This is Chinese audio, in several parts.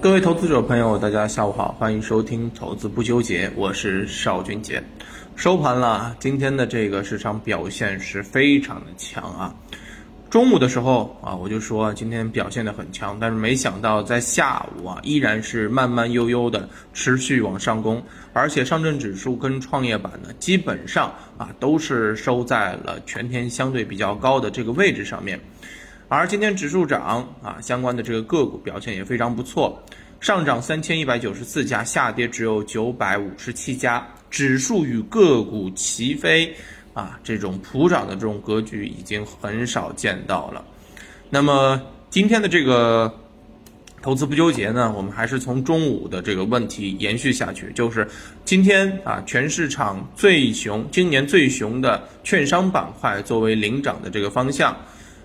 各位投资者朋友，大家下午好，欢迎收听《投资不纠结》，我是邵军杰。收盘了，今天的这个市场表现是非常的强啊。中午的时候啊，我就说今天表现的很强，但是没想到在下午啊，依然是慢慢悠悠的持续往上攻，而且上证指数跟创业板呢，基本上啊都是收在了全天相对比较高的这个位置上面。而今天指数涨啊，相关的这个个股表现也非常不错，上涨三千一百九十四家，下跌只有九百五十七家，指数与个股齐飞啊，这种普涨的这种格局已经很少见到了。那么今天的这个投资不纠结呢，我们还是从中午的这个问题延续下去，就是今天啊，全市场最熊，今年最熊的券商板块作为领涨的这个方向。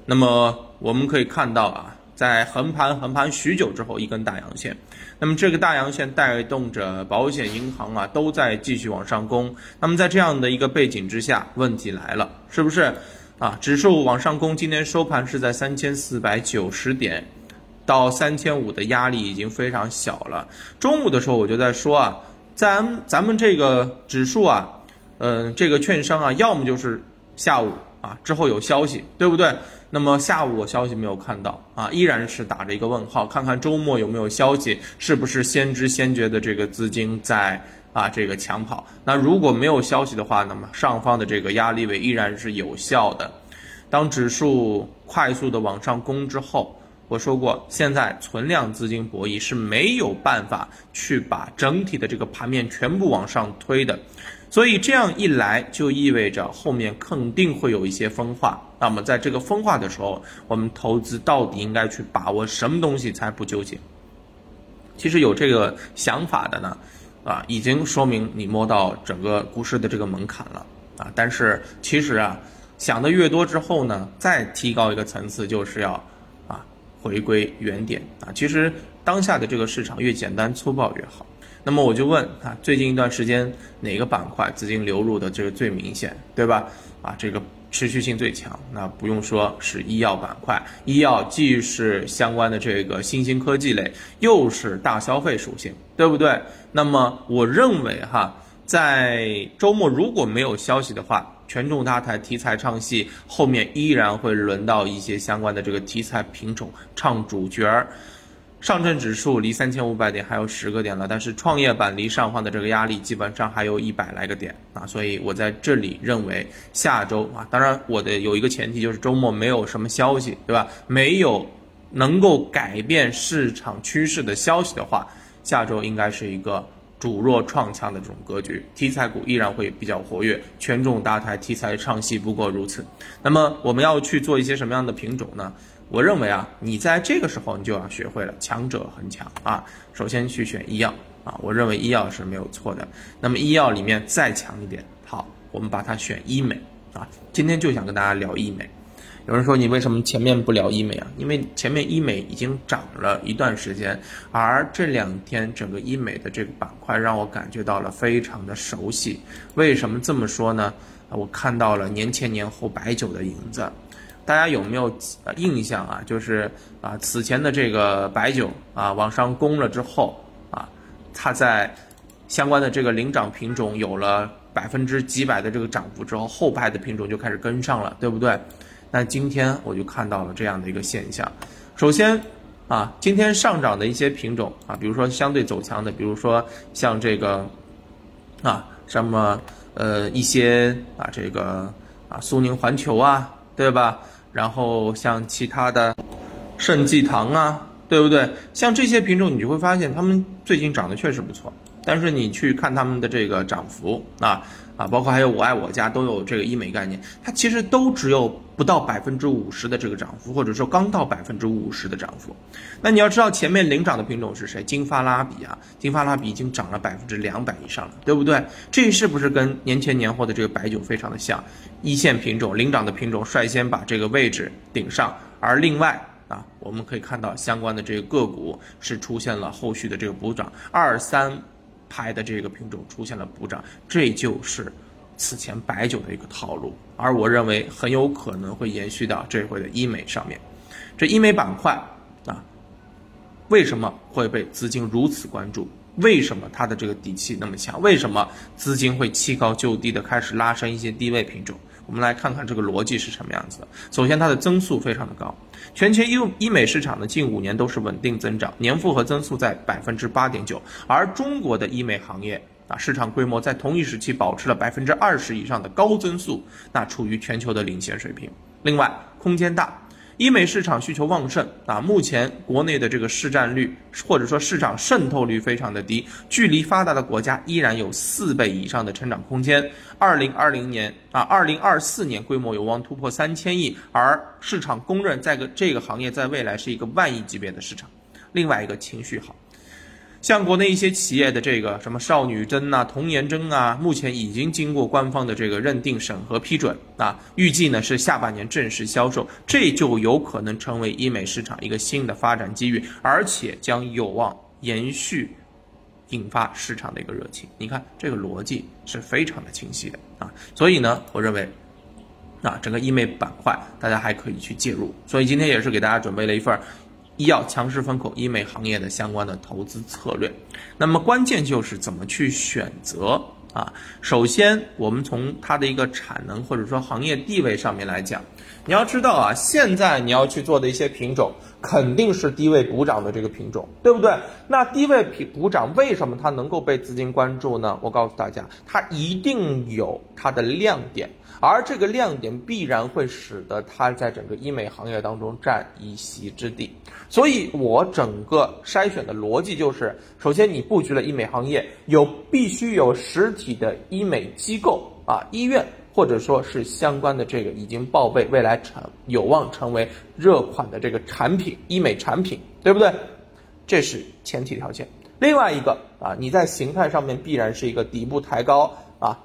那么我们可以看到啊，在横盘横盘许久之后，一根大阳线。那么这个大阳线带动着保险、银行啊都在继续往上攻。那么在这样的一个背景之下，问题来了，是不是啊？指数往上攻，今天收盘是在三千四百九十点，到三千五的压力已经非常小了。中午的时候我就在说啊，咱咱们这个指数啊，嗯，这个券商啊，要么就是下午啊之后有消息，对不对？那么下午我消息没有看到啊，依然是打着一个问号，看看周末有没有消息，是不是先知先觉的这个资金在啊这个抢跑？那如果没有消息的话，那么上方的这个压力位依然是有效的。当指数快速的往上攻之后，我说过，现在存量资金博弈是没有办法去把整体的这个盘面全部往上推的。所以这样一来，就意味着后面肯定会有一些分化。那么在这个分化的时候，我们投资到底应该去把握什么东西才不纠结？其实有这个想法的呢，啊，已经说明你摸到整个股市的这个门槛了啊。但是其实啊，想的越多之后呢，再提高一个层次，就是要啊回归原点啊。其实当下的这个市场越简单粗暴越好。那么我就问啊，最近一段时间哪个板块资金流入的这个最明显，对吧？啊，这个持续性最强，那不用说是医药板块，医药既是相关的这个新兴科技类，又是大消费属性，对不对？那么我认为哈，在周末如果没有消息的话，权重大台题材唱戏，后面依然会轮到一些相关的这个题材品种唱主角儿。上证指数离三千五百点还有十个点了，但是创业板离上方的这个压力基本上还有一百来个点啊，所以我在这里认为下周啊，当然我的有一个前提就是周末没有什么消息，对吧？没有能够改变市场趋势的消息的话，下周应该是一个主弱创强的这种格局，题材股依然会比较活跃，权重搭台题材唱戏不过如此。那么我们要去做一些什么样的品种呢？我认为啊，你在这个时候你就要学会了强者恒强啊。首先去选医药啊，我认为医药是没有错的。那么医药里面再强一点，好，我们把它选医美啊。今天就想跟大家聊医美。有人说你为什么前面不聊医美啊？因为前面医美已经涨了一段时间，而这两天整个医美的这个板块让我感觉到了非常的熟悉。为什么这么说呢？我看到了年前年后白酒的影子。大家有没有印象啊？就是啊，此前的这个白酒啊往上攻了之后啊，它在相关的这个领涨品种有了百分之几百的这个涨幅之后，后排的品种就开始跟上了，对不对？那今天我就看到了这样的一个现象。首先啊，今天上涨的一些品种啊，比如说相对走强的，比如说像这个啊什么呃一些啊这个啊苏宁环球啊，对吧？然后像其他的盛记堂啊，对不对？像这些品种，你就会发现它们最近长得确实不错。但是你去看他们的这个涨幅啊啊，包括还有我爱我家都有这个医美概念，它其实都只有不到百分之五十的这个涨幅，或者说刚到百分之五十的涨幅。那你要知道前面领涨的品种是谁？金发拉比啊，金发拉比已经涨了百分之两百以上了，对不对？这是不是跟年前年后的这个白酒非常的像？一线品种领涨的品种率先把这个位置顶上，而另外啊，我们可以看到相关的这个个股是出现了后续的这个补涨，二三。拍的这个品种出现了补涨，这就是此前白酒的一个套路，而我认为很有可能会延续到这回的医美上面。这医美板块啊，为什么会被资金如此关注？为什么它的这个底气那么强？为什么资金会弃高就低的开始拉升一些低位品种？我们来看看这个逻辑是什么样子的。首先，它的增速非常的高，全球医医美市场呢近五年都是稳定增长，年复合增速在百分之八点九，而中国的医美行业啊，市场规模在同一时期保持了百分之二十以上的高增速，那处于全球的领先水平。另外，空间大。医美市场需求旺盛啊，目前国内的这个市占率或者说市场渗透率非常的低，距离发达的国家依然有四倍以上的成长空间。二零二零年啊，二零二四年规模有望突破三千亿，而市场公认在个这个行业在未来是一个万亿级别的市场。另外一个情绪好。像国内一些企业的这个什么少女针呐、童颜针啊，目前已经经过官方的这个认定、审核、批准啊，预计呢是下半年正式销售，这就有可能成为医美市场一个新的发展机遇，而且将有望延续引发市场的一个热情。你看这个逻辑是非常的清晰的啊，所以呢，我认为啊，整个医美板块大家还可以去介入。所以今天也是给大家准备了一份。医药强势风口，医美行业的相关的投资策略，那么关键就是怎么去选择啊？首先，我们从它的一个产能或者说行业地位上面来讲，你要知道啊，现在你要去做的一些品种，肯定是低位补涨的这个品种，对不对？那低位品补涨为什么它能够被资金关注呢？我告诉大家，它一定有它的亮点。而这个亮点必然会使得它在整个医美行业当中占一席之地，所以我整个筛选的逻辑就是：首先你布局了医美行业，有必须有实体体的医美机构啊，医院或者说是相关的这个已经报备，未来成有望成为热款的这个产品，医美产品，对不对？这是前提条件。另外一个啊，你在形态上面必然是一个底部抬高啊。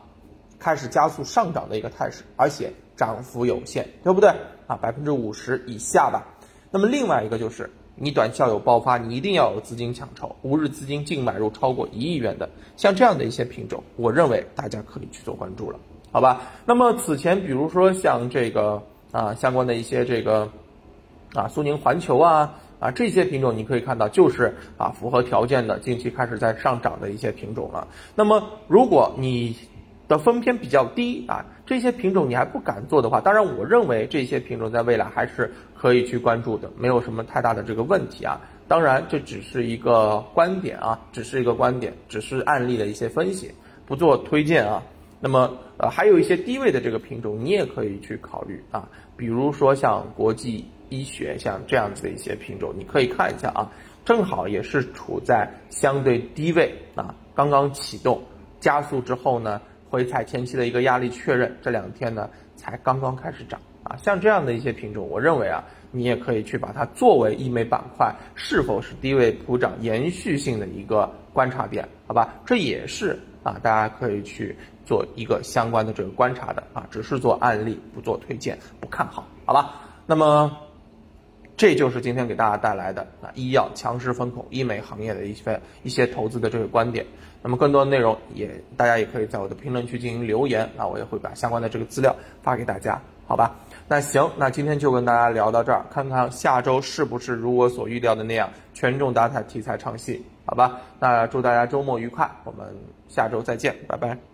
开始加速上涨的一个态势，而且涨幅有限，对不对啊？百分之五十以下吧。那么另外一个就是你短效有爆发，你一定要有资金抢筹，五日资金净买入超过一亿元的，像这样的一些品种，我认为大家可以去做关注了，好吧？那么此前比如说像这个啊相关的一些这个啊苏宁环球啊啊这些品种，你可以看到就是啊符合条件的，近期开始在上涨的一些品种了。那么如果你的分偏比较低啊，这些品种你还不敢做的话，当然我认为这些品种在未来还是可以去关注的，没有什么太大的这个问题啊。当然这只是一个观点啊，只是一个观点，只是案例的一些分析，不做推荐啊。那么呃还有一些低位的这个品种你也可以去考虑啊，比如说像国际医学像这样子的一些品种，你可以看一下啊，正好也是处在相对低位啊，刚刚启动加速之后呢。回踩前期的一个压力确认，这两天呢才刚刚开始涨啊，像这样的一些品种，我认为啊，你也可以去把它作为医美板块是否是低位普涨延续性的一个观察点，好吧？这也是啊，大家可以去做一个相关的这个观察的啊，只是做案例不做推荐，不看好，好吧？那么这就是今天给大家带来的啊，医药强势风口医美行业的一些一些投资的这个观点。那么更多的内容也，大家也可以在我的评论区进行留言，那我也会把相关的这个资料发给大家，好吧？那行，那今天就跟大家聊到这儿，看看下周是不是如我所预料的那样，权重打彩，题材唱戏，好吧？那祝大家周末愉快，我们下周再见，拜拜。